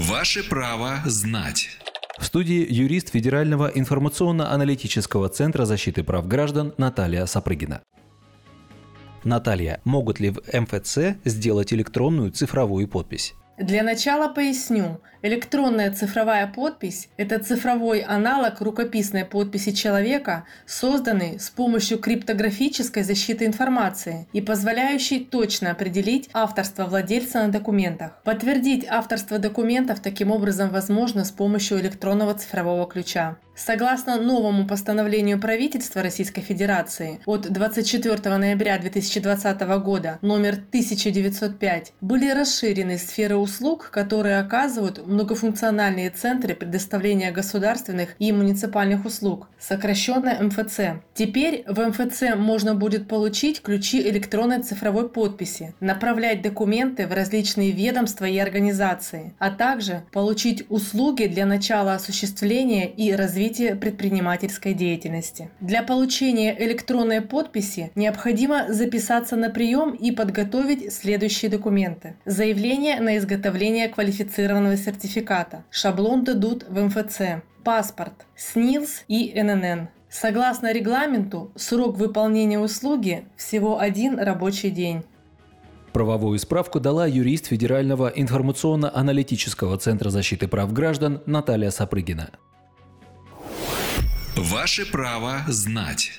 Ваше право знать. В студии юрист Федерального информационно-аналитического центра защиты прав граждан Наталья Сапрыгина. Наталья, могут ли в МФЦ сделать электронную цифровую подпись? Для начала поясню. Электронная цифровая подпись – это цифровой аналог рукописной подписи человека, созданный с помощью криптографической защиты информации и позволяющий точно определить авторство владельца на документах. Подтвердить авторство документов таким образом возможно с помощью электронного цифрового ключа. Согласно новому постановлению правительства Российской Федерации от 24 ноября 2020 года номер 1905 были расширены сферы услуг, которые оказывают многофункциональные центры предоставления государственных и муниципальных услуг, сокращенно МФЦ. Теперь в МФЦ можно будет получить ключи электронной цифровой подписи, направлять документы в различные ведомства и организации, а также получить услуги для начала осуществления и развития развития предпринимательской деятельности. Для получения электронной подписи необходимо записаться на прием и подготовить следующие документы. Заявление на изготовление квалифицированного сертификата. Шаблон дадут в МФЦ. Паспорт, СНИЛС и ННН. Согласно регламенту, срок выполнения услуги всего один рабочий день. Правовую справку дала юрист Федерального информационно-аналитического центра защиты прав граждан Наталья Сапрыгина. Ваше право знать.